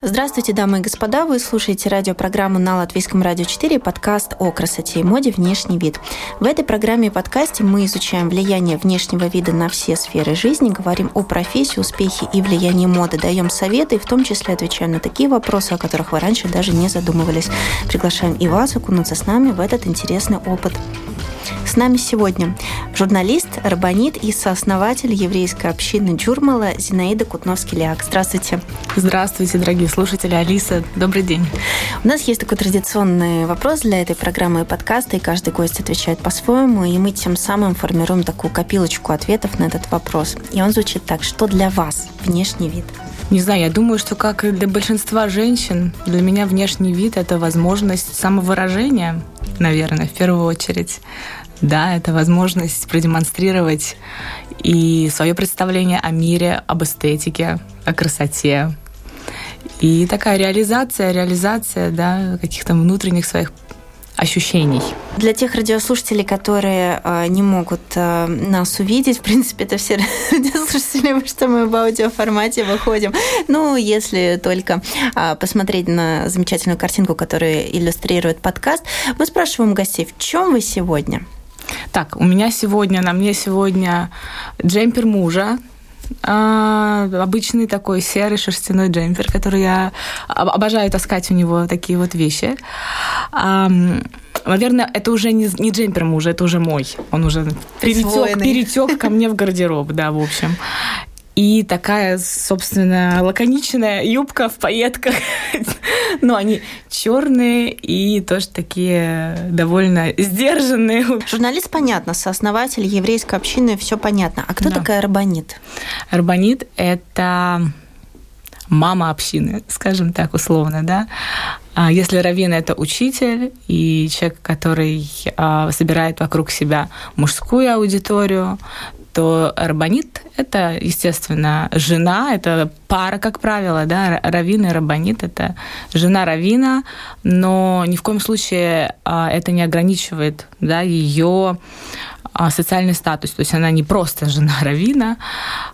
Здравствуйте, дамы и господа. Вы слушаете радиопрограмму на Латвийском радио 4, подкаст о красоте и моде «Внешний вид». В этой программе и подкасте мы изучаем влияние внешнего вида на все сферы жизни, говорим о профессии, успехе и влиянии моды, даем советы и в том числе отвечаем на такие вопросы, о которых вы раньше даже не задумывались. Приглашаем и вас окунуться с нами в этот интересный опыт. С нами сегодня журналист, рабанит и сооснователь еврейской общины Джурмала Зинаида Кутновский-Ляк. Здравствуйте. Здравствуйте, дорогие слушатели. Алиса, добрый день. У нас есть такой традиционный вопрос для этой программы и подкаста, и каждый гость отвечает по-своему, и мы тем самым формируем такую копилочку ответов на этот вопрос. И он звучит так, что для вас внешний вид? Не знаю, я думаю, что как и для большинства женщин, для меня внешний вид – это возможность самовыражения, наверное, в первую очередь. Да, это возможность продемонстрировать и свое представление о мире, об эстетике, о красоте. И такая реализация, реализация да, каких-то внутренних своих ощущений. Для тех радиослушателей, которые э, не могут э, нас увидеть, в принципе, это все радиослушатели, что мы в аудиоформате выходим. Ну, если только э, посмотреть на замечательную картинку, которая иллюстрирует подкаст, мы спрашиваем гостей, в чем вы сегодня? Так, у меня сегодня, на мне сегодня джемпер мужа, а, обычный такой серый шерстяной джемпер, который я обожаю таскать у него такие вот вещи. Наверное, это уже не, не джемпер мужа, это уже мой. Он уже перетек, перетек ко мне в гардероб, да, в общем. И такая, собственно, лаконичная юбка в пайетках. Но они черные и тоже такие довольно сдержанные. Журналист, понятно, сооснователь еврейской общины, все понятно. А кто да. такая Арбанит? Арбанит – это мама общины, скажем так условно, да. А если раввин – это учитель и человек, который а, собирает вокруг себя мужскую аудиторию, то рабанит – это, естественно, жена, это пара, как правило, да, раввин и рабанит – это жена равина, но ни в коем случае а, это не ограничивает да, ее а, социальный статус. То есть она не просто жена равина,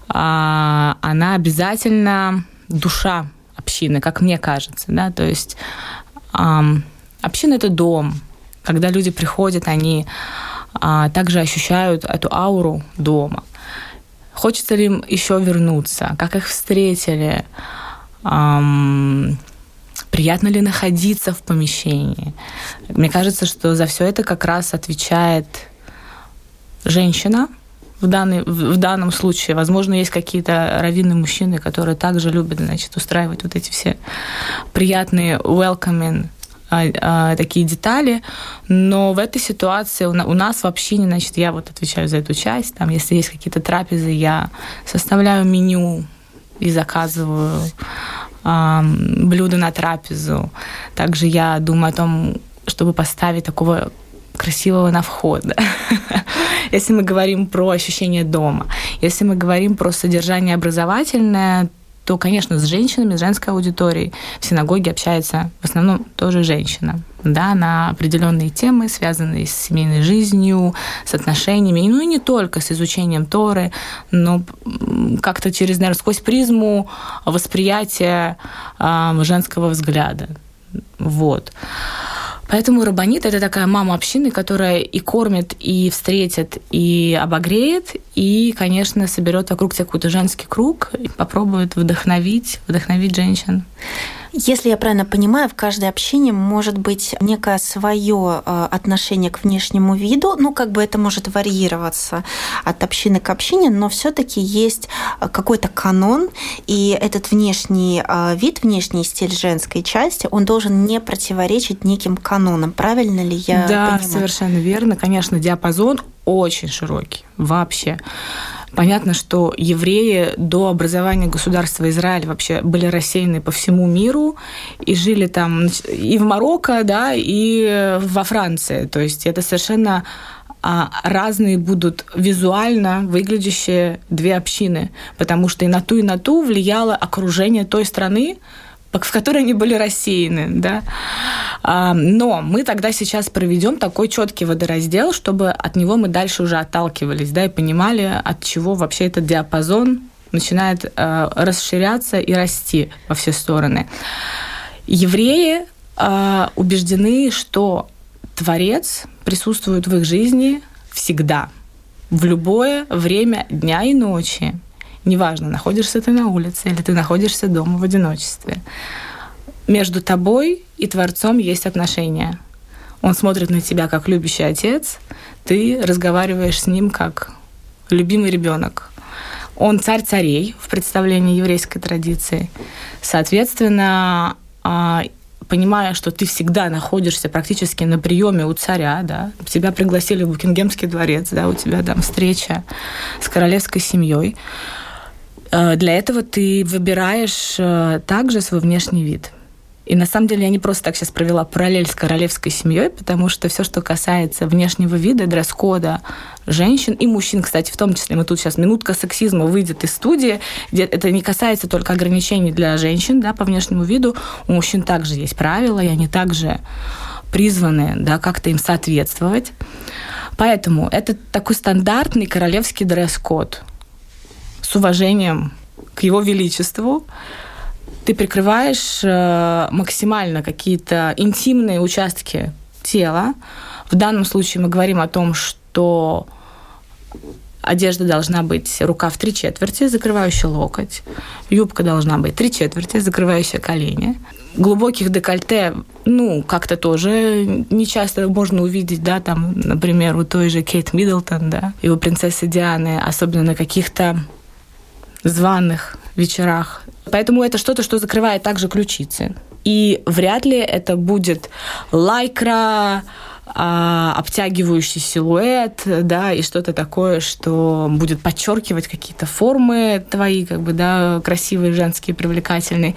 а она обязательно душа общины, как мне кажется. Да? То есть община – это дом. Когда люди приходят, они а, также ощущают эту ауру дома. Хочется ли им еще вернуться? Как их встретили? Ам, приятно ли находиться в помещении? Мне кажется, что за все это как раз отвечает женщина, в, данный, в данном случае. Возможно, есть какие-то раввины мужчины, которые также любят значит, устраивать вот эти все приятные welcoming такие детали, но в этой ситуации у нас в общине, значит, я вот отвечаю за эту часть, там, если есть какие-то трапезы, я составляю меню и заказываю э, блюда на трапезу. Также я думаю о том, чтобы поставить такого красивого на вход. Если мы говорим про ощущение дома, если мы говорим про содержание образовательное, то, конечно, с женщинами, с женской аудиторией в синагоге общается в основном тоже женщина, да, на определенные темы, связанные с семейной жизнью, с отношениями, ну и не только с изучением Торы, но как-то через, наверное, сквозь призму восприятия э, женского взгляда. Вот. Поэтому Рабанит – это такая мама общины, которая и кормит, и встретит, и обогреет, и, конечно, соберет вокруг себя какой-то женский круг и попробует вдохновить, вдохновить женщин. Если я правильно понимаю, в каждой общине может быть некое свое э, отношение к внешнему виду. Ну, как бы это может варьироваться от общины к общине, но все-таки есть э, какой-то канон, и этот внешний э, вид, внешний стиль женской части, он должен не противоречить неким канонам. Правильно ли я да, понимаю? Да, совершенно верно. Конечно, диапазон очень широкий вообще. Понятно, что евреи до образования государства Израиль вообще были рассеяны по всему миру и жили там и в Марокко, да, и во Франции. То есть это совершенно а, разные будут визуально выглядящие две общины, потому что и на ту, и на ту влияло окружение той страны, в которой они были рассеяны, да. А, но мы тогда сейчас проведем такой четкий водораздел, чтобы от него мы дальше уже отталкивались, да, и понимали, от чего вообще этот диапазон начинает э, расширяться и расти во все стороны. Евреи э, убеждены, что Творец присутствует в их жизни всегда, в любое время дня и ночи. Неважно, находишься ты на улице или ты находишься дома в одиночестве. Между тобой и Творцом есть отношения. Он смотрит на тебя как любящий отец, ты разговариваешь с ним как любимый ребенок. Он царь царей в представлении еврейской традиции. Соответственно, а, понимая, что ты всегда находишься практически на приеме у царя, да, тебя пригласили в Букингемский дворец, да, у тебя там встреча с королевской семьей. Э, для этого ты выбираешь э, также свой внешний вид. И на самом деле я не просто так сейчас провела параллель с королевской семьей, потому что все, что касается внешнего вида, дресс-кода женщин и мужчин, кстати, в том числе, мы тут сейчас минутка сексизма выйдет из студии, где это не касается только ограничений для женщин да, по внешнему виду, у мужчин также есть правила, и они также призваны да, как-то им соответствовать. Поэтому это такой стандартный королевский дресс-код с уважением к его величеству, ты прикрываешь э, максимально какие-то интимные участки тела. В данном случае мы говорим о том, что одежда должна быть рука в три четверти, закрывающая локоть. Юбка должна быть три четверти, закрывающая колени. Глубоких декольте, ну, как-то тоже не часто можно увидеть, да, там, например, у той же Кейт Миддлтон, да, и у принцессы Дианы, особенно на каких-то званых вечерах. Поэтому это что-то, что закрывает также ключицы. И вряд ли это будет лайкра, а, обтягивающий силуэт, да, и что-то такое, что будет подчеркивать какие-то формы твои, как бы, да, красивые, женские, привлекательные.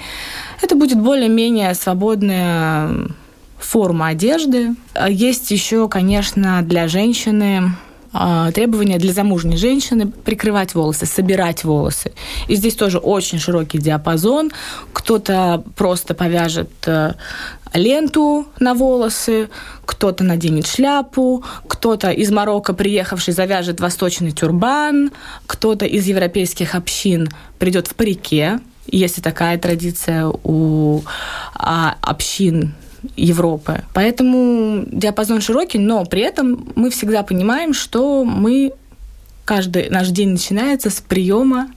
Это будет более-менее свободная форма одежды. Есть еще, конечно, для женщины а, требования для замужней женщины прикрывать волосы, собирать волосы. И здесь тоже очень широкий диапазон. Кто-то просто повяжет э, ленту на волосы, кто-то наденет шляпу, кто-то из Марокко приехавший завяжет восточный тюрбан, кто-то из европейских общин придет в парике. Есть такая традиция у а, общин Европы. Поэтому диапазон широкий, но при этом мы всегда понимаем, что мы каждый наш день начинается с приема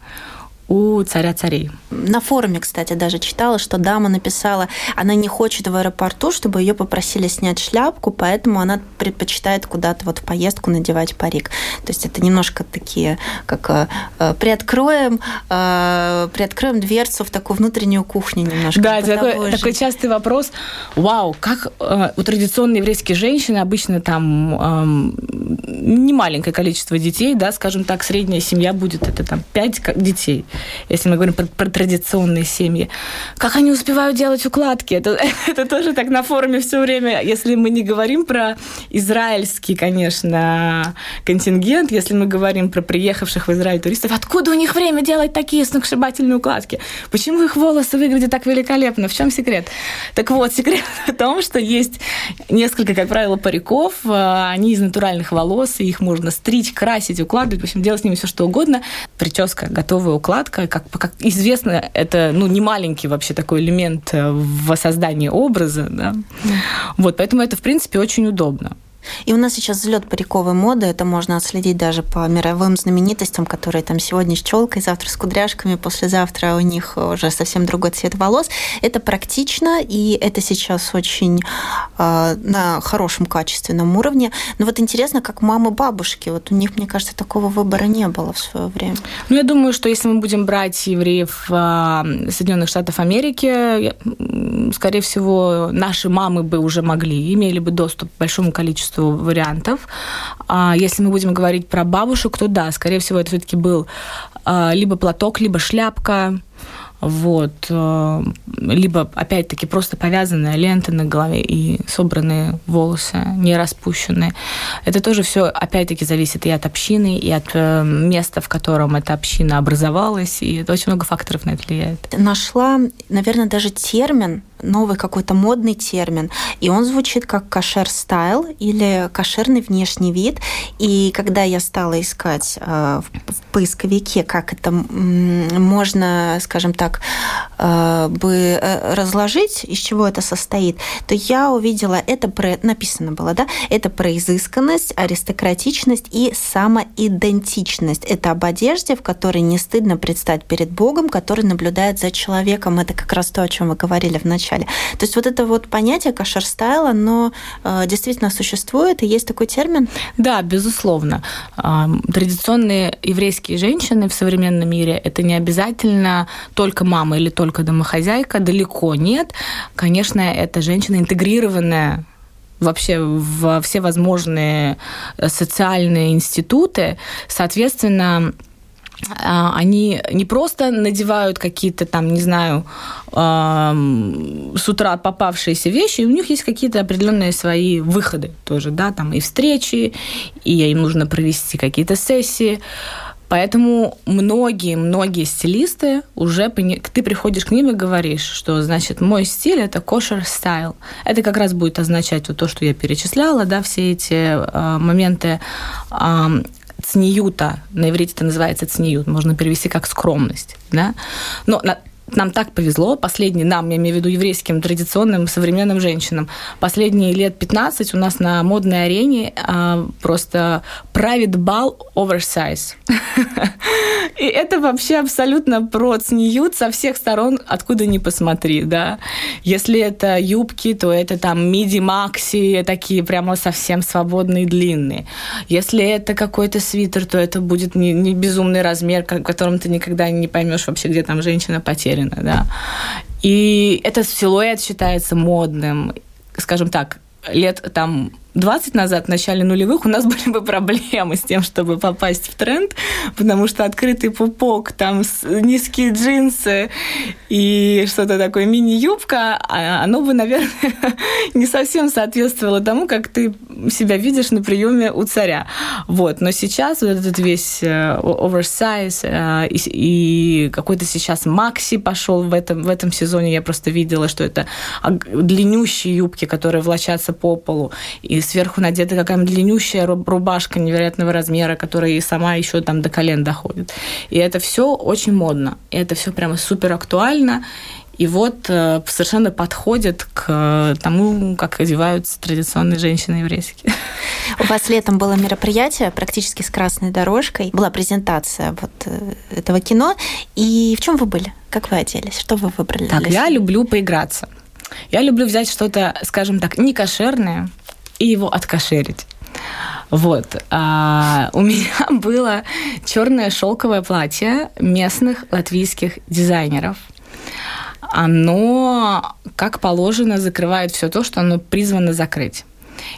у царя царей. На форуме, кстати, даже читала, что дама написала, она не хочет в аэропорту, чтобы ее попросили снять шляпку, поэтому она предпочитает куда-то вот в поездку надевать парик. То есть это немножко такие, как э, э приоткроем, э, приоткроем дверцу в такую внутреннюю кухню немножко. Да, такой, такой частый вопрос. Вау, как э, у традиционной еврейской женщины обычно там э, не маленькое количество детей, да, скажем так, средняя семья будет это там пять детей если мы говорим про, про традиционные семьи. Как они успевают делать укладки? Это, это тоже так на форуме все время. Если мы не говорим про израильский, конечно, контингент, если мы говорим про приехавших в Израиль туристов, откуда у них время делать такие сногсшибательные укладки? Почему их волосы выглядят так великолепно? В чем секрет? Так вот, секрет в том, что есть несколько, как правило, париков, а, они из натуральных волос, и их можно стричь, красить, укладывать, в общем, делать с ними все что угодно. Прическа, готовая укладка, загадка. Как, как известно, это ну, не маленький вообще такой элемент э, в создании образа. Да? Вот, поэтому это, в принципе, очень удобно. И у нас сейчас взлет париковой моды, это можно отследить даже по мировым знаменитостям, которые там сегодня с челкой, завтра с кудряшками, послезавтра у них уже совсем другой цвет волос. Это практично, и это сейчас очень э, на хорошем качественном уровне. Но вот интересно, как мамы бабушки, вот у них, мне кажется, такого выбора не было в свое время. Ну, я думаю, что если мы будем брать евреев э, Соединенных Штатов Америки, скорее всего, наши мамы бы уже могли, имели бы доступ к большому количеству количеству вариантов. А если мы будем говорить про бабушек, то да, скорее всего, это все-таки был а, либо платок, либо шляпка, вот, э, либо, опять-таки, просто повязанная лента на голове и собранные волосы, не распущенные. Это тоже все, опять-таки, зависит и от общины, и от э, места, в котором эта община образовалась, и это очень много факторов на это влияет. Нашла, наверное, даже термин новый какой-то модный термин, и он звучит как кошер-стайл или кошерный внешний вид. И когда я стала искать э, в поисковике, как это можно, скажем так, э, бы э, разложить, из чего это состоит, то я увидела, это про, написано было, да, это про изысканность, аристократичность и самоидентичность. Это об одежде, в которой не стыдно предстать перед Богом, который наблюдает за человеком. Это как раз то, о чем вы говорили в начале. То есть вот это вот понятие кошер-стайл, оно э, действительно существует, и есть такой термин? Да, безусловно. Традиционные еврейские женщины в современном мире – это не обязательно только мама или только домохозяйка, далеко нет. Конечно, это женщина интегрированная вообще во все возможные социальные институты. Соответственно, а, они не просто надевают какие-то там, не знаю, с утра попавшиеся вещи, у них есть какие-то определенные свои выходы тоже, да, там и встречи, и им нужно провести какие-то сессии. Поэтому многие-многие стилисты уже... Ты приходишь к ним и говоришь, что, значит, мой стиль – это кошер стайл. Это как раз будет означать вот то, что я перечисляла, да, все эти э, моменты э, цниюта, на иврите это называется цниют, можно перевести как скромность, да, но нам так повезло, последние, нам, я имею в виду еврейским, традиционным, современным женщинам, последние лет 15 у нас на модной арене а, просто правит бал оверсайз. И это вообще абсолютно про цниют со всех сторон, откуда ни посмотри, да. Если это юбки, то это там миди-макси, такие прямо совсем свободные, длинные. Если это какой-то свитер, то это будет не, не безумный размер, в котором ты никогда не поймешь вообще, где там женщина потеряна уверена, да. И этот силуэт считается модным, скажем так, лет там 20 назад, в начале нулевых, у нас были бы проблемы с тем, чтобы попасть в тренд, потому что открытый пупок, там низкие джинсы и что-то такое, мини-юбка, а оно бы, наверное, не совсем соответствовало тому, как ты себя видишь на приеме у царя. Вот. Но сейчас вот этот весь оверсайз э, и какой-то сейчас Макси пошел в этом, в этом сезоне. Я просто видела, что это длиннющие юбки, которые влачатся по полу. И сверху надета какая-нибудь длиннющая рубашка невероятного размера, которая и сама еще там до колен доходит. И это все очень модно. И это все прямо супер актуально. И вот э, совершенно подходит к тому, как одеваются традиционные женщины еврейские. У вас летом было мероприятие практически с красной дорожкой. Была презентация вот э, этого кино. И в чем вы были? Как вы оделись? Что вы выбрали? Так, я люблю поиграться. Я люблю взять что-то, скажем так, не кошерное, и его откошерить. Вот. А, у меня было черное шелковое платье местных латвийских дизайнеров. Оно, как положено, закрывает все то, что оно призвано закрыть.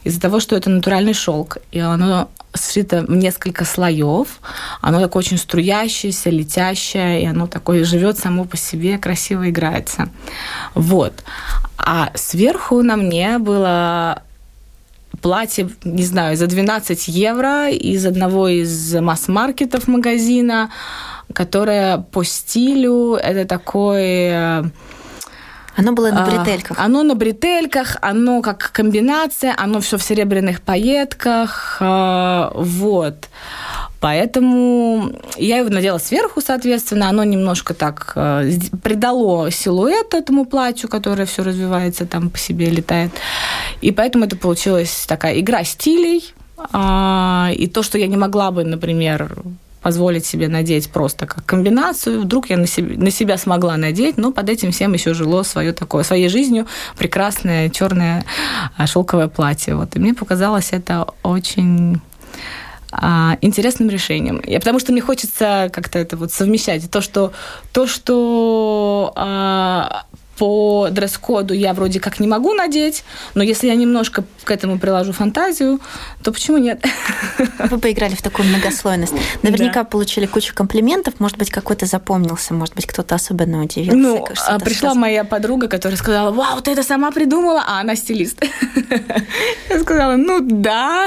Из-за того, что это натуральный шелк, и оно сшито в несколько слоев, оно такое очень струящееся, летящее, и оно такое живет само по себе, красиво играется. Вот. А сверху на мне было платье, не знаю, за 12 евро из одного из масс-маркетов магазина, которое по стилю это такой э, оно было на бретельках. А, оно на бретельках, оно как комбинация, оно все в серебряных пайетках, а, вот. Поэтому я его надела сверху, соответственно, оно немножко так э, придало силуэт этому платью, которое все развивается там по себе, летает. И поэтому это получилась такая игра стилей. А, и то, что я не могла бы, например, позволить себе надеть просто как комбинацию. Вдруг я на себя, на себя смогла надеть, но под этим всем еще жило свое такое, своей жизнью прекрасное черное а, шелковое платье. Вот. И мне показалось это очень а, интересным решением. И потому что мне хочется как-то это вот совмещать. То, что, то, что а, по дресс-коду я вроде как не могу надеть, но если я немножко к этому приложу фантазию, то почему нет? Вы поиграли в такую многослойность. Наверняка да. получили кучу комплиментов, может быть, какой-то запомнился, может быть, кто-то особенно удивился. Ну, а пришла сказал. моя подруга, которая сказала, вау, ты это сама придумала, а она стилист. Я сказала, ну да.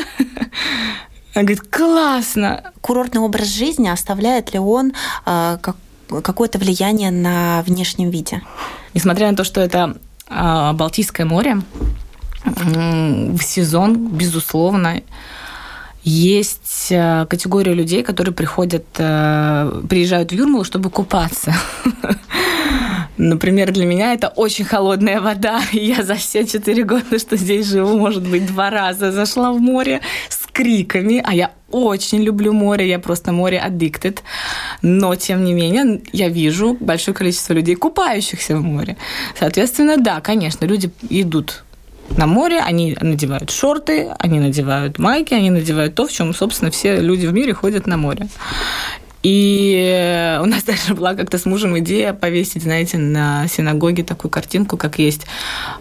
Она говорит, классно. Курортный образ жизни оставляет ли он э, как, какое-то влияние на внешнем виде? Несмотря на то, что это а, Балтийское море в сезон, безусловно, есть э, категория людей, которые приходят, э, приезжают в Юрмалу, чтобы купаться. Например, для меня это очень холодная вода. Я за все четыре года, что здесь живу, может быть, два раза зашла в море криками, а я очень люблю море, я просто море addicted. Но, тем не менее, я вижу большое количество людей, купающихся в море. Соответственно, да, конечно, люди идут на море, они надевают шорты, они надевают майки, они надевают то, в чем, собственно, все люди в мире ходят на море. И у нас даже была как-то с мужем идея повесить, знаете, на синагоге такую картинку, как есть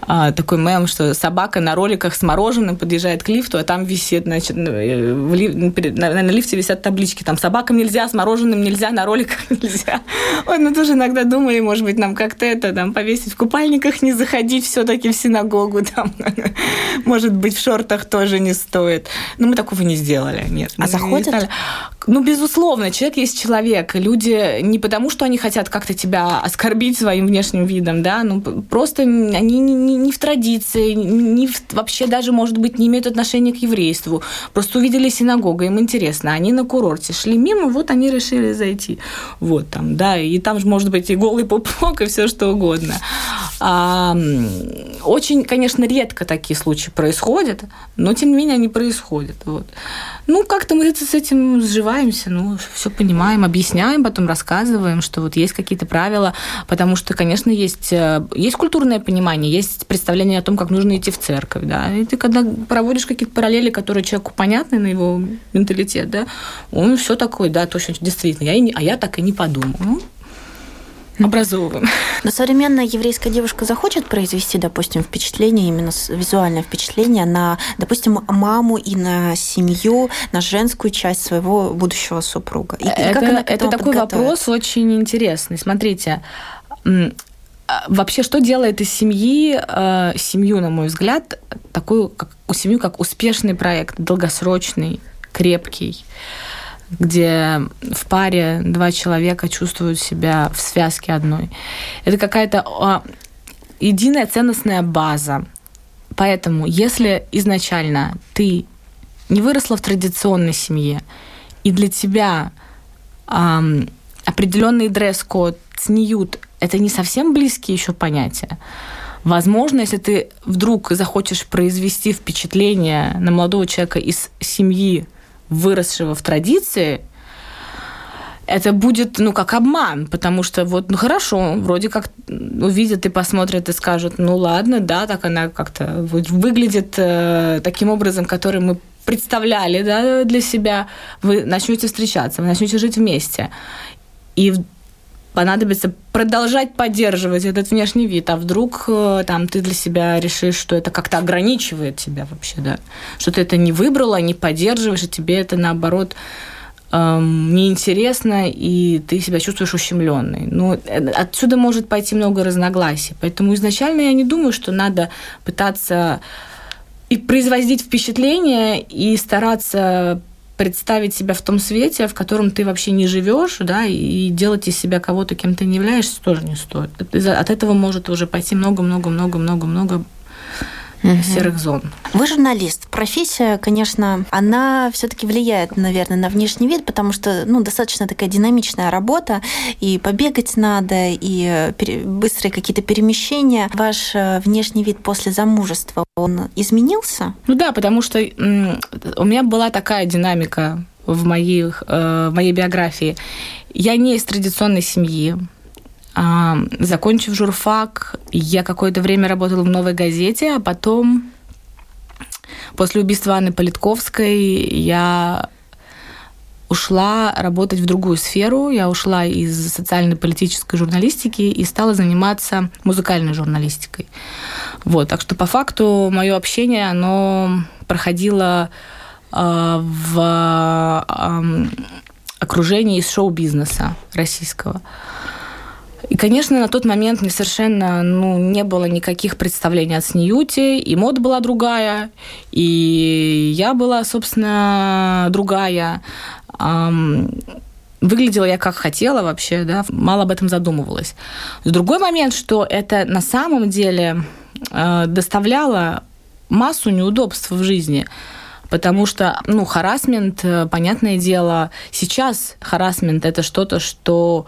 а, такой мем, что собака на роликах с мороженым подъезжает к лифту, а там висит, значит, э, в ли, на, на лифте висят таблички, там собакам нельзя, с мороженым нельзя, на роликах нельзя. Ой, ну тоже иногда думали, может быть, нам как-то это там повесить в купальниках, не заходить все-таки в синагогу, там, может быть, в шортах тоже не стоит. Но мы такого не сделали, нет. А заходят? Ну, безусловно, человек есть человек. Люди не потому, что они хотят как-то тебя оскорбить своим внешним видом, да, ну, просто они не, не, не в традиции, не в, вообще даже, может быть, не имеют отношения к еврейству. Просто увидели синагогу, им интересно. Они на курорте шли мимо, вот они решили зайти. Вот там, да, и там же может быть и голый пупок, и все что угодно. А, очень, конечно, редко такие случаи происходят, но тем не менее они происходят. Вот. Ну, как-то мы с этим сживаемся, ну, все понимаем, объясняем, потом рассказываем, что вот есть какие-то правила, потому что, конечно, есть, э, есть культурное понимание, есть представление о том, как нужно идти в церковь, да, и ты когда проводишь какие-то параллели, которые человеку понятны на его менталитет, да, он все такой, да, точно, действительно, я и не, а я так и не подумал. Ну, образовываем. Но современная еврейская девушка захочет произвести, допустим, впечатление, именно визуальное впечатление на, допустим, маму и на семью, на женскую часть своего будущего супруга. И, это, как она это такой вопрос очень интересный. Смотрите, а, вообще, что делает из семьи э, семью, на мой взгляд, такую как, семью как успешный проект, долгосрочный, крепкий? Где в паре два человека чувствуют себя в связке одной. Это какая-то а, единая ценностная база. Поэтому, если изначально ты не выросла в традиционной семье, и для тебя эм, определенный дресс-код, цниют – это не совсем близкие еще понятия, Возможно, если ты вдруг захочешь произвести впечатление на молодого человека из семьи выросшего в традиции, это будет, ну, как обман, потому что вот, ну, хорошо, вроде как увидят и посмотрят и скажут, ну, ладно, да, так она как-то выглядит э, таким образом, который мы представляли, да, для себя. Вы начнете встречаться, вы начнете жить вместе. И понадобится продолжать поддерживать этот внешний вид, а вдруг э, там ты для себя решишь, что это как-то ограничивает тебя вообще, да, что ты это не выбрала, не поддерживаешь, и тебе это наоборот эм, неинтересно, и ты себя чувствуешь ущемленной. Ну, э, отсюда может пойти много разногласий. Поэтому изначально я не думаю, что надо пытаться и производить впечатление и стараться представить себя в том свете, в котором ты вообще не живешь, да, и делать из себя кого-то, кем ты не являешься, тоже не стоит. От этого может уже пойти много-много-много-много-много угу. серых зон. Вы журналист. Профессия, конечно, она все-таки влияет, наверное, на внешний вид, потому что ну, достаточно такая динамичная работа, и побегать надо, и быстрые какие-то перемещения. Ваш э, внешний вид после замужества, он изменился? Ну да, потому что у меня была такая динамика в, моих, э, в моей биографии. Я не из традиционной семьи. Закончив журфак, я какое-то время работала в «Новой газете», а потом, после убийства Анны Политковской, я ушла работать в другую сферу. Я ушла из социально-политической журналистики и стала заниматься музыкальной журналистикой. Вот, так что по факту мое общение, оно проходило э, в э, окружении из шоу-бизнеса российского. И, конечно, на тот момент мне совершенно ну, не было никаких представлений о Сньюте, и мода была другая, и я была, собственно, другая. выглядела я как хотела вообще, да, мало об этом задумывалась. Другой момент, что это на самом деле э, доставляло массу неудобств в жизни. Потому что, ну, харасмент, э, понятное дело, сейчас харасмент это что-то, что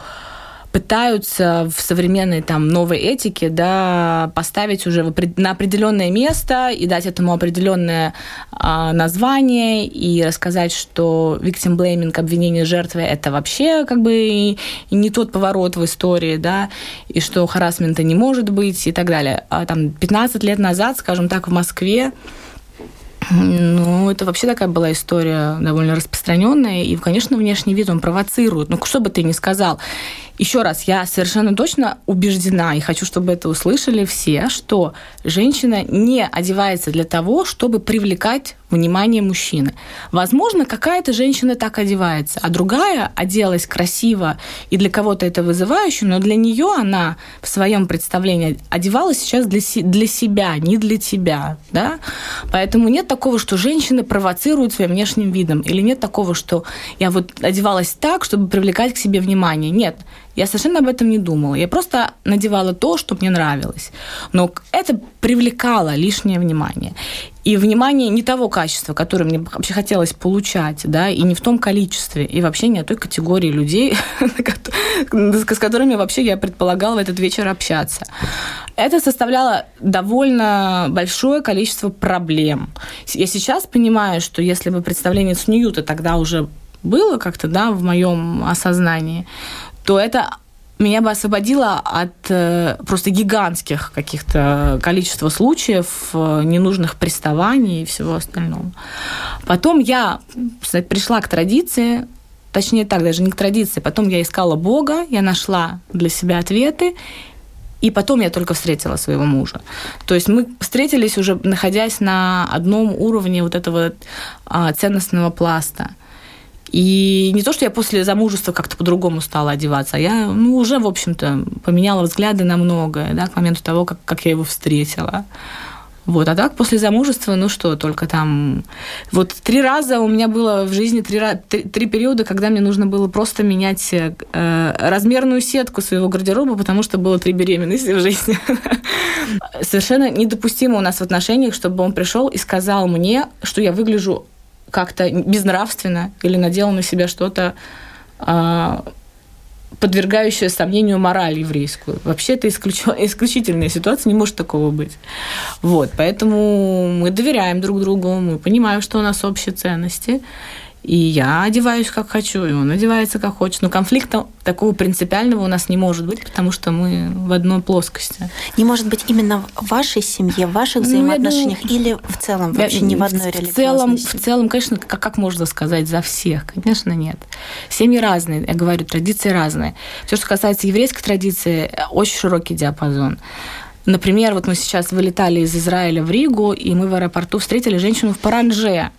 пытаются в современной там новой этике да, поставить уже на определенное место и дать этому определенное а, название и рассказать, что victim blaming, обвинение жертвы, это вообще как бы не тот поворот в истории, да, и что харасмента не может быть и так далее. А там 15 лет назад, скажем так, в Москве ну, это вообще такая была история довольно распространенная. И, конечно, внешний вид он провоцирует. Ну, что бы ты ни сказал. Еще раз, я совершенно точно убеждена и хочу, чтобы это услышали все, что женщина не одевается для того, чтобы привлекать внимание мужчины. Возможно, какая-то женщина так одевается, а другая оделась красиво и для кого-то это вызывающе, но для нее она в своем представлении одевалась сейчас для, для себя, не для тебя. Да? Поэтому нет такого, что женщины провоцируют своим внешним видом, или нет такого, что я вот одевалась так, чтобы привлекать к себе внимание. Нет, я совершенно об этом не думала. Я просто надевала то, что мне нравилось. Но это привлекало лишнее внимание. И внимание не того качества, которое мне вообще хотелось получать, да, и не в том количестве, и вообще не о той категории людей, с которыми вообще я предполагала в этот вечер общаться. Это составляло довольно большое количество проблем. Я сейчас понимаю, что если бы представление с Ньюта тогда уже было как-то, да, в моем осознании, то это меня бы освободило от э, просто гигантских каких-то количества случаев, э, ненужных приставаний и всего остального. Потом я кстати, пришла к традиции, точнее так, даже не к традиции, потом я искала Бога, я нашла для себя ответы, и потом я только встретила своего мужа. То есть мы встретились уже находясь на одном уровне вот этого а, ценностного пласта – и не то, что я после замужества как-то по-другому стала одеваться, а я, ну, уже, в общем-то, поменяла взгляды на многое, да, к моменту того, как, как я его встретила. Вот, а так после замужества, ну что, только там... Вот три раза у меня было в жизни, три, три, три периода, когда мне нужно было просто менять э, размерную сетку своего гардероба, потому что было три беременности в жизни. Совершенно недопустимо у нас в отношениях, чтобы он пришел и сказал мне, что я выгляжу как-то безнравственно или надела на себя что-то а, подвергающее сомнению мораль еврейскую. Вообще это исключ... исключительная ситуация, не может такого быть. Вот, поэтому мы доверяем друг другу, мы понимаем, что у нас общие ценности, и я одеваюсь как хочу, и он одевается как хочет. Но конфликта такого принципиального у нас не может быть, потому что мы в одной плоскости. Не может быть именно в вашей семье, в ваших ну, взаимоотношениях ну, или в целом вообще не в одной в целом, в целом, конечно, как, как можно сказать за всех? Конечно, нет. Семьи разные, я говорю, традиции разные. Все, что касается еврейской традиции, очень широкий диапазон. Например, вот мы сейчас вылетали из Израиля в Ригу, и мы в аэропорту встретили женщину в паранже.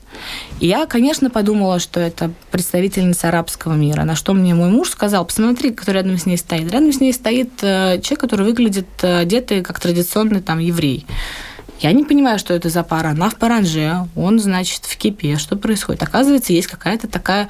И я, конечно, подумала, что это представительница арабского мира. На что мне мой муж сказал, посмотри, кто рядом с ней стоит. Рядом с ней стоит э, человек, который выглядит э, одетый как традиционный там еврей. Я не понимаю, что это за пара. Она в паранже, он, значит, в кипе. Что происходит? Оказывается, есть какая-то такая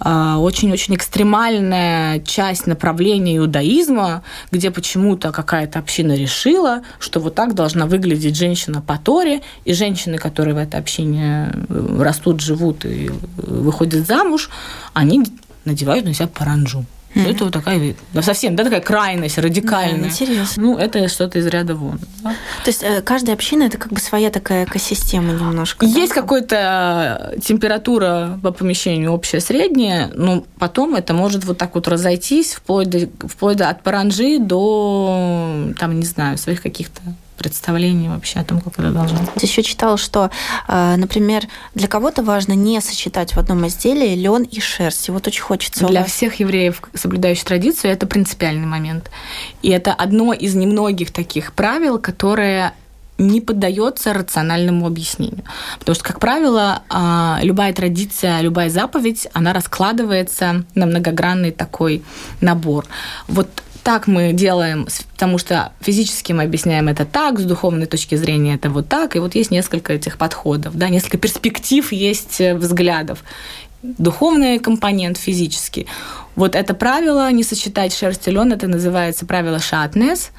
очень-очень экстремальная часть направления иудаизма, где почему-то какая-то община решила, что вот так должна выглядеть женщина по Торе, и женщины, которые в этой общине э, растут, живут и выходят замуж, они надевают на себя паранджу. Mm-hmm. Это вот такая совсем, да, такая крайность, радикальная. Да, интересно. Ну, это что-то из ряда вон. Да? То есть э, каждая община это как бы своя такая экосистема немножко. Есть да? какая-то температура по помещению общая средняя, но потом это может вот так вот разойтись вплоть до, вплоть до от паранжи до, там, не знаю, своих каких-то представлений вообще о том, как это должно быть. Еще читала, что, э, например, для кого-то важно не сочетать в одном изделии лен и шерсть. И вот очень хочется... Для всех евреев, соблюдающих традицию, это принципиальный момент. И это одно из немногих таких правил, которые не поддается рациональному объяснению. Потому что, как правило, а, любая традиция, любая заповедь, она раскладывается на многогранный такой набор. Вот так мы делаем, потому что физически мы объясняем это так, с духовной точки зрения это вот так, и вот есть несколько этих подходов, да, несколько перспектив есть э, взглядов. духовный компонент, физический. Вот это правило не сочетать шерсть и лен, это называется правило шатнес,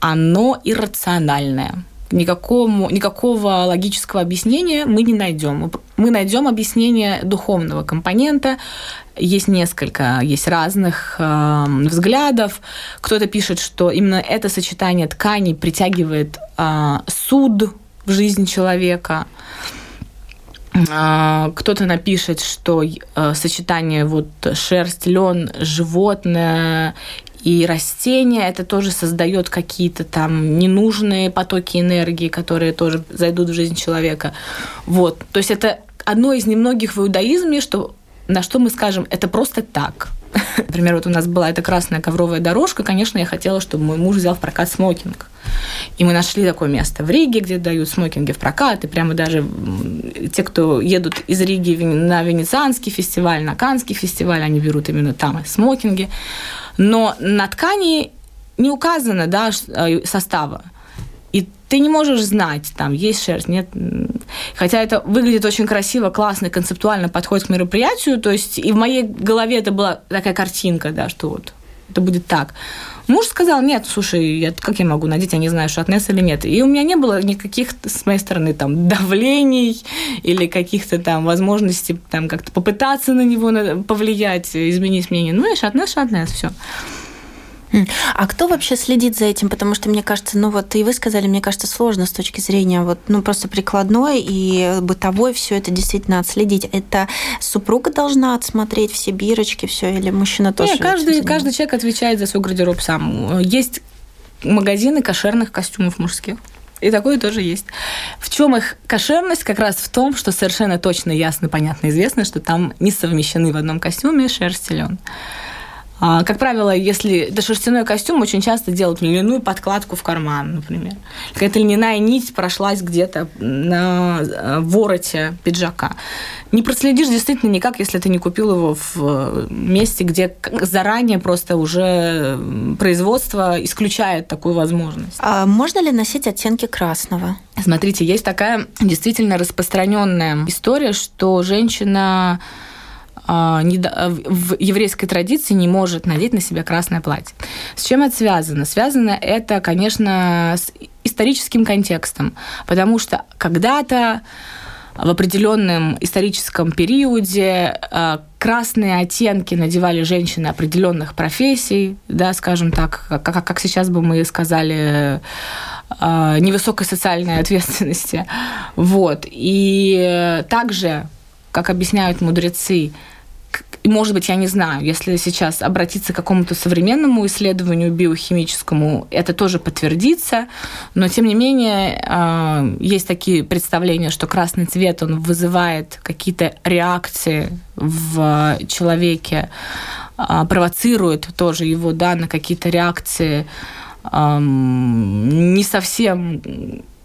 оно иррациональное. Никакому, никакого логического объяснения мы не найдем. Мы найдем объяснение духовного компонента. Есть несколько, есть разных э, взглядов. Кто-то пишет, что именно это сочетание тканей притягивает э, суд в жизнь человека. А, кто-то напишет, что э, сочетание вот шерсть, лен, животное и растения, это тоже создает какие-то там ненужные потоки энергии, которые тоже зайдут в жизнь человека. Вот. То есть это одно из немногих в иудаизме, что, на что мы скажем, это просто так. Например, вот у нас была эта красная ковровая дорожка, конечно, я хотела, чтобы мой муж взял в прокат смокинг. И мы нашли такое место в Риге, где дают смокинги в прокат, и прямо даже те, кто едут из Риги на Венецианский фестиваль, на Канский фестиваль, они берут именно там смокинги. Но на ткани не указано да, э, состава. И ты не можешь знать, там есть шерсть, нет. Хотя это выглядит очень красиво, классно, концептуально подходит к мероприятию. То есть и в моей голове это была такая картинка, да, что вот это будет так. Муж сказал, нет, слушай, я, как я могу надеть, я не знаю, шатнес или нет. И у меня не было никаких, с моей стороны, там, давлений или каких-то там возможностей там как-то попытаться на него повлиять, изменить мнение. Ну и шатнес, шатнес, все. А кто вообще следит за этим? Потому что, мне кажется, ну вот и вы сказали, мне кажется, сложно с точки зрения вот, ну просто прикладной и бытовой все это действительно отследить. Это супруга должна отсмотреть все бирочки, все, или мужчина тоже? Нет, каждый, каждый человек отвечает за свой гардероб сам. Есть магазины кошерных костюмов мужских. И такое тоже есть. В чем их кошерность? Как раз в том, что совершенно точно, ясно, понятно, известно, что там не совмещены в одном костюме шерсть и лен. А, как правило, если это шерстяной костюм, очень часто делают льняную подкладку в карман, например. Какая-то льняная нить прошлась где-то на э, вороте пиджака. Не проследишь действительно никак, если ты не купил его в э, месте, где заранее просто уже производство исключает такую возможность. А можно ли носить оттенки красного? Смотрите, есть такая действительно распространенная история, что женщина в еврейской традиции не может надеть на себя красное платье. С чем это связано? Связано это, конечно, с историческим контекстом, потому что когда-то в определенном историческом периоде а, красные оттенки надевали женщины определенных профессий, да, скажем так, как, как сейчас бы мы сказали, а, невысокой социальной ответственности. Вот. И также, как объясняют мудрецы, может быть, я не знаю, если сейчас обратиться к какому-то современному исследованию биохимическому, это тоже подтвердится, но, тем не менее, а, есть такие представления, что красный цвет, он вызывает какие-то реакции в человеке, а, провоцирует тоже его да, на какие-то реакции не совсем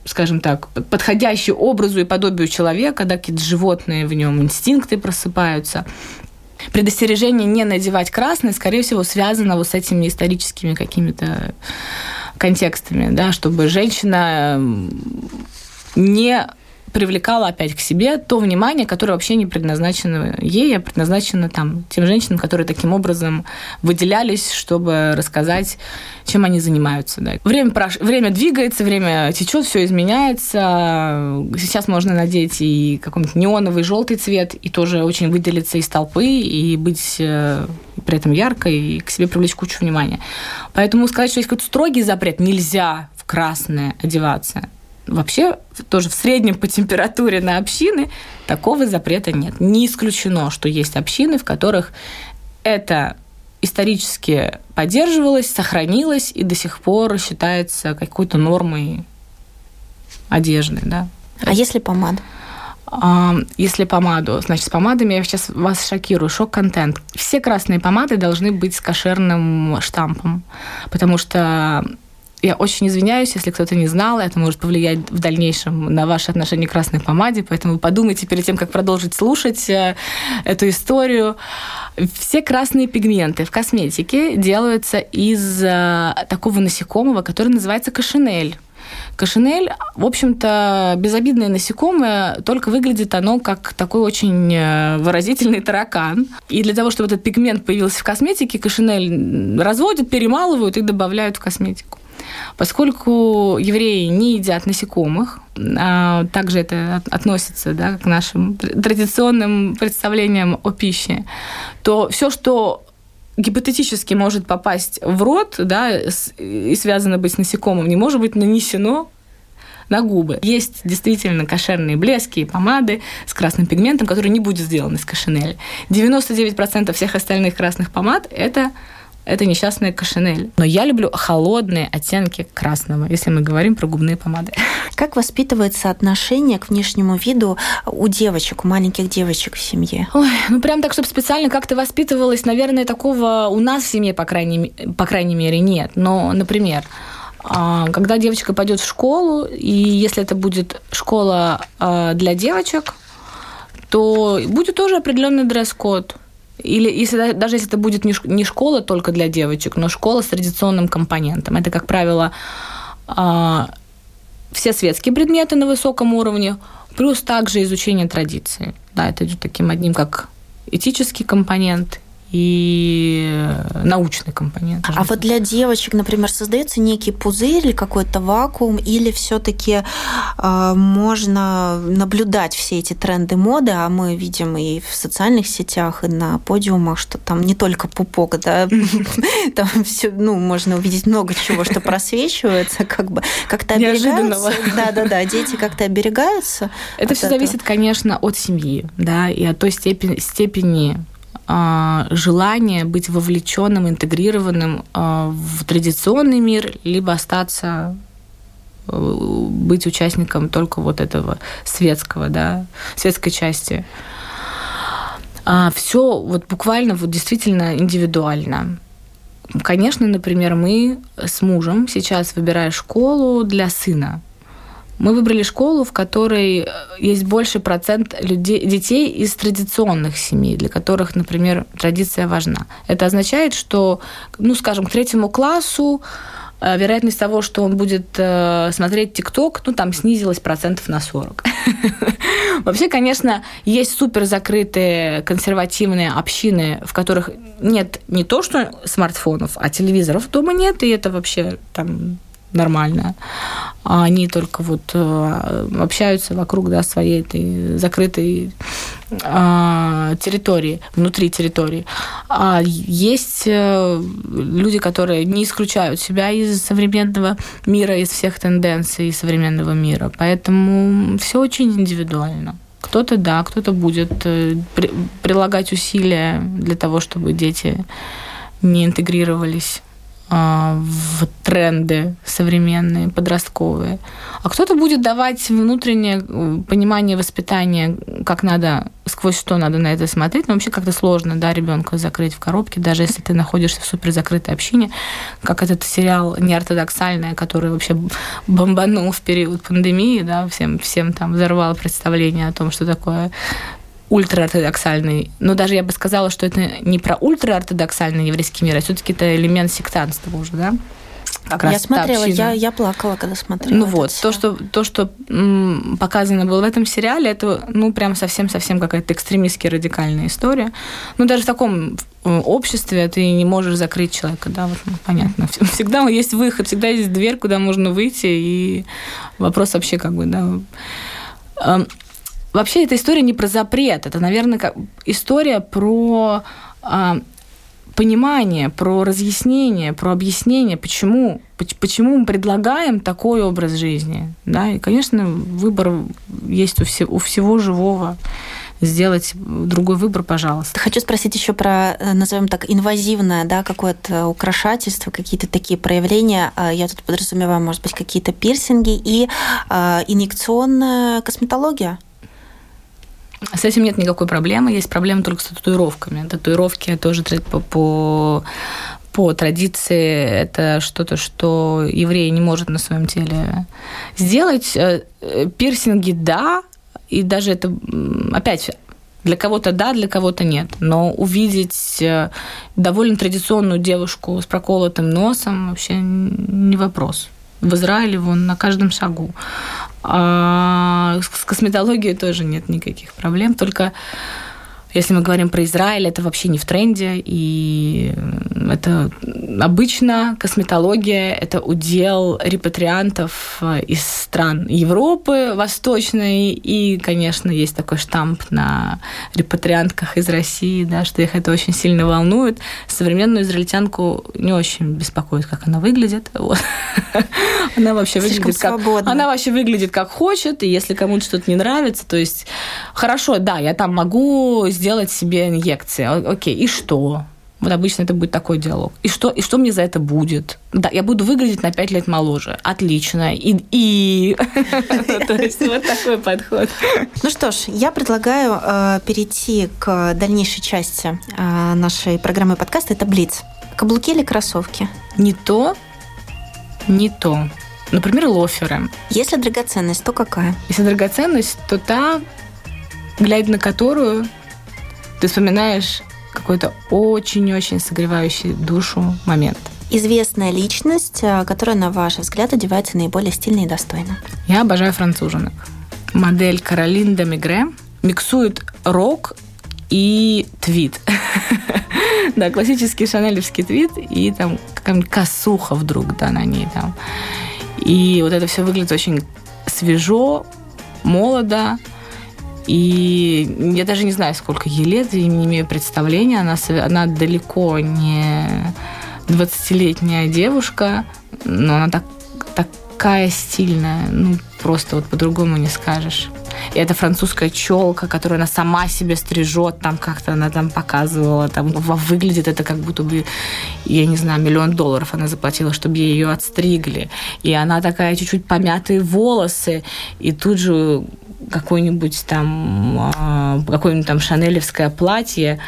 скажем так, подходящие образу и подобию человека, да, какие-то животные в нем инстинкты просыпаются предостережение не надевать красный, скорее всего, связано вот с этими историческими какими-то контекстами, да, чтобы женщина не привлекала опять к себе то внимание, которое вообще не предназначено ей, а предназначено там, тем женщинам, которые таким образом выделялись, чтобы рассказать, чем они занимаются. Да. Время, прош... время двигается, время течет, все изменяется. Сейчас можно надеть и какой-нибудь неоновый желтый цвет, и тоже очень выделиться из толпы, и быть э, при этом яркой, и к себе привлечь кучу внимания. Поэтому сказать, что есть какой-то строгий запрет, нельзя в красное одеваться – Вообще, тоже в среднем по температуре на общины такого запрета нет. Не исключено, что есть общины, в которых это исторически поддерживалось, сохранилось и до сих пор считается какой-то нормой одежды. Да? А если помада? Если помаду, значит, с помадами я сейчас вас шокирую, шок-контент. Все красные помады должны быть с кошерным штампом, потому что я очень извиняюсь, если кто-то не знал, это может повлиять в дальнейшем на ваши отношения к красной помаде, поэтому подумайте перед тем, как продолжить слушать э, эту историю. Все красные пигменты в косметике делаются из э, такого насекомого, который называется кашинель. Кашинель, в общем-то, безобидное насекомое, только выглядит оно как такой очень э, выразительный таракан. И для того, чтобы этот пигмент появился в косметике, кашинель разводят, перемалывают и добавляют в косметику. Поскольку евреи не едят насекомых, а также это относится да, к нашим традиционным представлениям о пище, то все, что гипотетически может попасть в рот да, и связано быть с насекомым, не может быть нанесено на губы. Есть действительно кошерные блески и помады с красным пигментом, который не будет сделан из кашинели. 99% всех остальных красных помад – это это несчастная кашинель. Но я люблю холодные оттенки красного, если мы говорим про губные помады. Как воспитывается отношение к внешнему виду у девочек, у маленьких девочек в семье? Ой, ну прям так, чтобы специально как-то воспитывалась, наверное, такого у нас в семье, по крайней, по крайней мере, нет. Но, например, а, когда девочка пойдет в школу, и если это будет школа а, для девочек, то будет тоже определенный дресс-код. Или если, даже если это будет не школа только для девочек, но школа с традиционным компонентом. Это, как правило, а, все светские предметы на высоком уровне, плюс также изучение традиции. Да, это идет таким одним как этический компонент и научный компонент. А вот для девочек, например, создается некий пузырь или какой-то вакуум, или все-таки э, можно наблюдать все эти тренды моды, а мы видим и в социальных сетях, и на подиумах, что там не только пупок, да, там все, ну, можно увидеть много чего, что просвечивается, как бы как-то оберегаются. Да, да, да, дети как-то оберегаются. Это все зависит, конечно, от семьи, да, и от той степени, степени желание быть вовлеченным, интегрированным а, в традиционный мир, либо остаться э, быть участником только вот этого светского, да, светской части. А все вот буквально вот действительно индивидуально. Конечно, например, мы с мужем сейчас выбираем школу для сына. Мы выбрали школу, в которой э, есть больше процент людей, детей из традиционных семей, для которых, например, традиция важна. Это означает, что, ну, скажем, к третьему классу э, вероятность того, что он будет э, смотреть ТикТок, ну, там снизилась процентов на 40. Вообще, конечно, есть супер закрытые консервативные общины, в которых нет не то, что смартфонов, а телевизоров дома нет, и это вообще там нормально. А они только вот э, общаются вокруг да, своей этой закрытой а, территории, внутри территории. А есть э, люди, которые не исключают себя из современного мира, из всех тенденций современного мира. Поэтому все очень индивидуально. Кто-то да, кто-то будет э, прилагать усилия для того, чтобы дети не интегрировались в тренды современные, подростковые. А кто-то будет давать внутреннее э, понимание воспитания, как надо, сквозь что надо на это смотреть. Но вообще как-то сложно, да, ребенка закрыть в коробке, даже если ты находишься в супер закрытой общине, как этот сериал неортодоксальный, который вообще бомбанул в период пандемии, да, всем, всем там взорвал представление о том, что такое ультраортодоксальный. Но даже я бы сказала, что это не про ультраортодоксальный еврейский мир, а все-таки это элемент сектанства уже, да? Как я смотрела, я, я плакала, когда смотрела. Ну вот, то что, то, что м, показано было в этом сериале, это, ну, прям совсем-совсем какая-то экстремистски радикальная история. Ну, даже в таком обществе ты не можешь закрыть человека, да, вот, ну, понятно. Всегда есть выход, всегда есть дверь, куда можно выйти, и вопрос вообще как бы, да, Вообще эта история не про запрет, это, наверное, как история про а, понимание, про разъяснение, про объяснение, почему, почему мы предлагаем такой образ жизни. Да? И, конечно, выбор есть у, все, у всего живого сделать другой выбор, пожалуйста. Хочу спросить еще про, э, назовем так, инвазивное, да, какое-то украшательство, какие-то такие проявления. А, я тут подразумеваю, может быть, какие-то пирсинги и а, инъекционная косметология. С этим нет никакой проблемы. Есть проблема только с татуировками. Татуировки тоже по, по по традиции это что-то, что еврей не может на своем теле сделать. Э, пирсинги да, и даже это опять для кого-то да, для кого-то нет. Но увидеть э, довольно традиционную девушку с проколотым носом вообще не вопрос. В Израиле вон на каждом шагу. А с косметологией тоже нет никаких проблем, только если мы говорим про Израиль, это вообще не в тренде, и это обычно косметология – это удел репатриантов э, из стран Европы Восточной, и, конечно, есть такой штамп на репатриантках из России, да, что их это очень сильно волнует. Современную израильтянку не очень беспокоит, как она выглядит. Вот. Она вообще выглядит как... Она вообще выглядит как хочет, и если кому-то что-то не нравится, то есть хорошо, да, я там могу сделать себе инъекции. Окей, и что? Вот обычно это будет такой диалог. И что, и что мне за это будет? Да, я буду выглядеть на 5 лет моложе. Отлично. И... и... То есть вот такой подход. Ну что ж, я предлагаю э, перейти к дальнейшей части э, нашей программы подкаста. Это Блиц. Каблуки или кроссовки? Не то, не то. Например, лоферы. Если драгоценность, то какая? Если драгоценность, то та, глядя на которую ты вспоминаешь какой-то очень-очень согревающий душу момент. Известная личность, э, которая, на ваш взгляд, одевается наиболее стильно и достойно. Я обожаю француженок. Модель Каролин де Мигре миксует рок и твит. да, классический шанелевский твит и там какая-нибудь косуха вдруг, да, на ней там. И вот это все выглядит очень свежо, молодо, и я даже не знаю, сколько ей лет, я не имею представления. Она, она далеко не 20-летняя девушка, но она так, такая стильная. Ну, просто вот по-другому не скажешь. И это французская челка, которую она сама себе стрижет, там как-то она там показывала, там выглядит это как будто бы, я не знаю, миллион долларов она заплатила, чтобы ее отстригли. И она такая чуть-чуть помятые волосы, и тут же какой-нибудь там а, какое-нибудь там шанелевское платье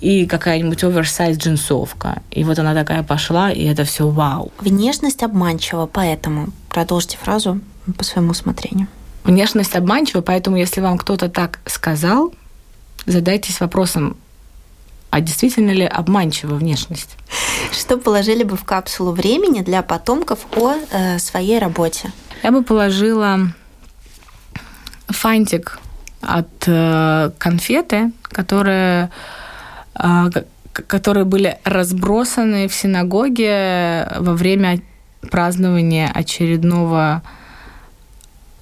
и какая-нибудь оверсайз джинсовка. И вот она такая пошла, и это все вау. Внешность обманчива, поэтому продолжите фразу по своему усмотрению. Внешность обманчива, поэтому если вам кто-то так сказал, задайтесь вопросом, а действительно ли обманчива внешность? Что положили бы в капсулу времени для потомков о э, своей работе? Я бы положила фантик от э, конфеты, которые, э, которые были разбросаны в синагоге во время празднования очередного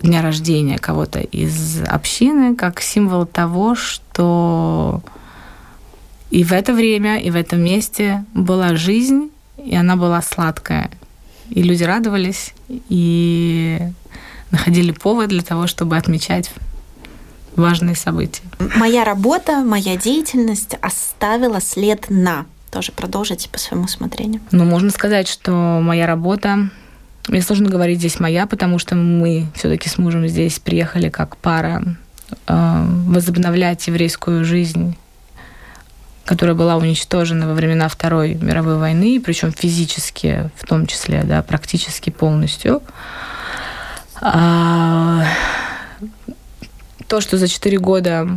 дня рождения кого-то из общины, как символ того, что и в это время, и в этом месте была жизнь, и она была сладкая. И люди радовались, и находили повод для того, чтобы отмечать важные события. Моя работа, моя деятельность оставила след на. Тоже продолжите по своему усмотрению. Ну, можно сказать, что моя работа мне сложно говорить здесь моя, потому что мы все-таки с мужем здесь приехали как пара э, возобновлять еврейскую жизнь, которая была уничтожена во времена Второй мировой войны, причем физически, в том числе, да, практически полностью. А, то, что за четыре года,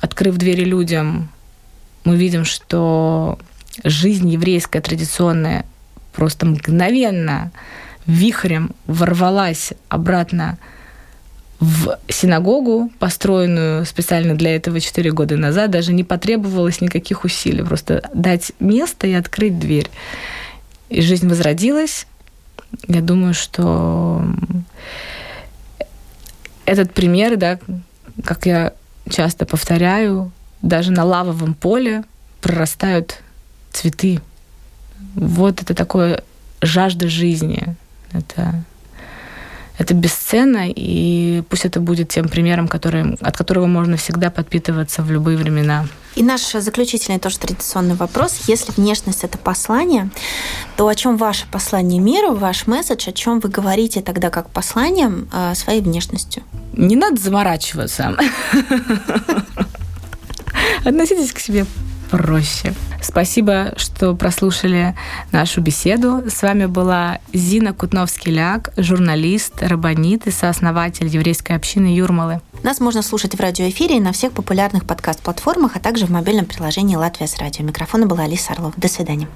открыв двери людям, мы видим, что жизнь еврейская традиционная просто мгновенно вихрем ворвалась обратно в синагогу, построенную специально для этого 4 года назад, даже не потребовалось никаких усилий, просто дать место и открыть дверь. И жизнь возродилась. Я думаю, что этот пример, да, как я часто повторяю, даже на лавовом поле прорастают цветы. Вот это такое жажда жизни, это, это бесценно, и пусть это будет тем примером, который, от которого можно всегда подпитываться в любые времена. И наш заключительный тоже традиционный вопрос. Если внешность – это послание, то о чем ваше послание миру, ваш месседж, о чем вы говорите тогда как посланием э, своей внешностью? Не надо заморачиваться. Относитесь к себе проще. Спасибо, что прослушали нашу беседу. С вами была Зина Кутновский-Ляк, журналист, рабонит и сооснователь еврейской общины Юрмалы. Нас можно слушать в радиоэфире и на всех популярных подкаст-платформах, а также в мобильном приложении «Латвия с радио». Микрофона была Алиса Орлов. До свидания.